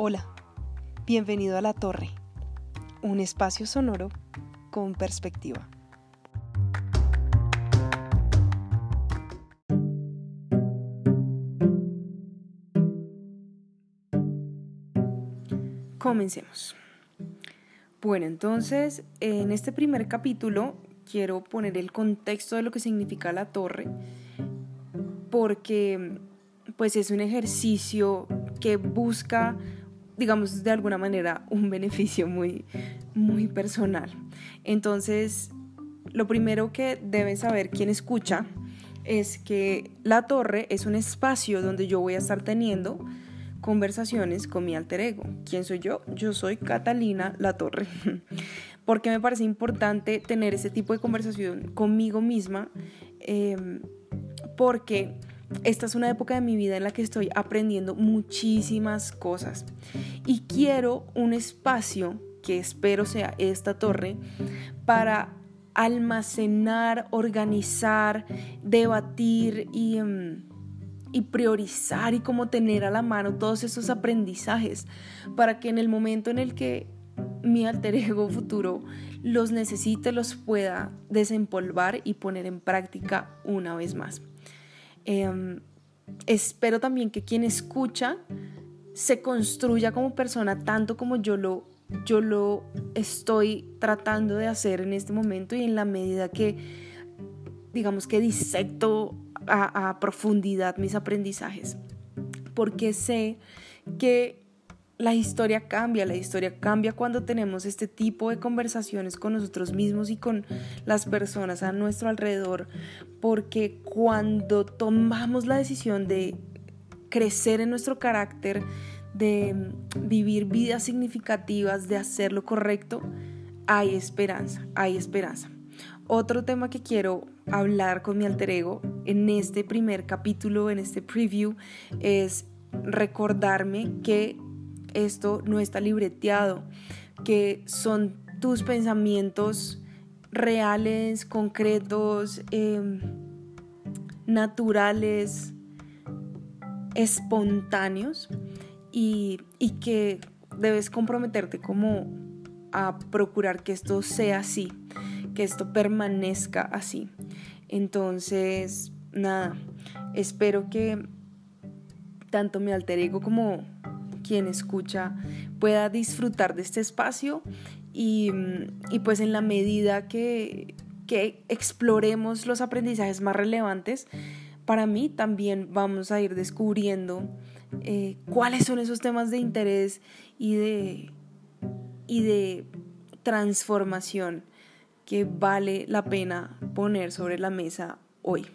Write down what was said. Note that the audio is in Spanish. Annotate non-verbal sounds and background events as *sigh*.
Hola, bienvenido a La Torre, un espacio sonoro con perspectiva. Comencemos. Bueno, entonces, en este primer capítulo quiero poner el contexto de lo que significa la torre, porque pues es un ejercicio que busca digamos, de alguna manera un *laughs* beneficio muy, muy personal. Entonces, lo primero que deben saber quien escucha es que la torre es un espacio donde yo voy a estar teniendo conversaciones con mi alter ego. ¿Quién soy yo? Yo soy Catalina La Torre. *laughs* Porque me parece importante tener ese tipo de conversación conmigo misma. Em, porque esta es una época de mi vida en la que estoy aprendiendo muchísimas cosas y quiero un espacio que espero sea esta torre para almacenar, organizar, debatir y, em, y, priorizar y como tener a la mano todos esos aprendizajes para que en el momento en el que mi alter ego futuro los necesite, los pueda desempolvar y poner en práctica una vez más. Em, espero también que quien escucha se construya como persona tanto como yo lo, yo lo estoy tratando de hacer en este momento y en la medida que, digamos que disecto a, a profundidad mis aprendizajes. Porque sé que la historia cambia, la historia cambia cuando tenemos este tipo de conversaciones con nosotros mismos y con las personas a nuestro alrededor, porque cuando tomamos la decisión de crecer en nuestro carácter, de vivir vidas significativas, de hacer lo correcto, hay esperanza, hay esperanza. Otro tema que quiero hablar con mi alter ego en este primer capítulo, en este preview, es recordarme que esto no está libreteado, que son tus pensamientos reales, concretos, em, naturales, espontáneos y, y que debes comprometerte como a procurar que esto sea así, que esto permanezca así. Entonces, nada, espero que tanto mi alter ego como quien escucha pueda disfrutar de este espacio y, pues en la medida que, exploremos los aprendizajes más relevantes, para mí también vamos a ir descubriendo eh, cuáles son esos temas de interés y de, y de transformación que vale la pena poner sobre la mesa hoy.